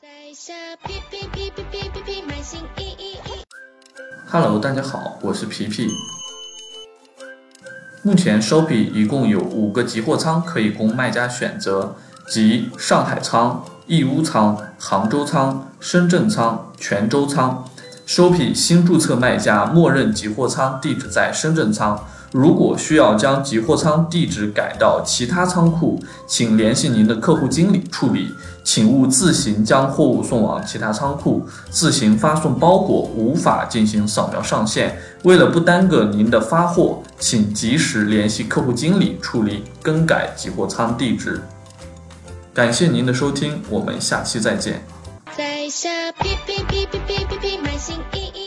在下皮皮皮皮皮皮皮满心意意意。Hello，大家好，我是皮皮。目前 Shopee 一共有五个集货仓可以供卖家选择，即上海仓、义乌仓、杭州仓、深圳仓、泉州仓。Shopee 新注册卖家默认集货仓地址在深圳仓。如果需要将集货仓地址改到其他仓库，请联系您的客户经理处理。请勿自行将货物送往其他仓库，自行发送包裹无法进行扫描上线。为了不耽搁您的发货，请及时联系客户经理处理更改集货仓地址。感谢您的收听，我们下期再见。在下屁屁屁屁屁屁屁满心意。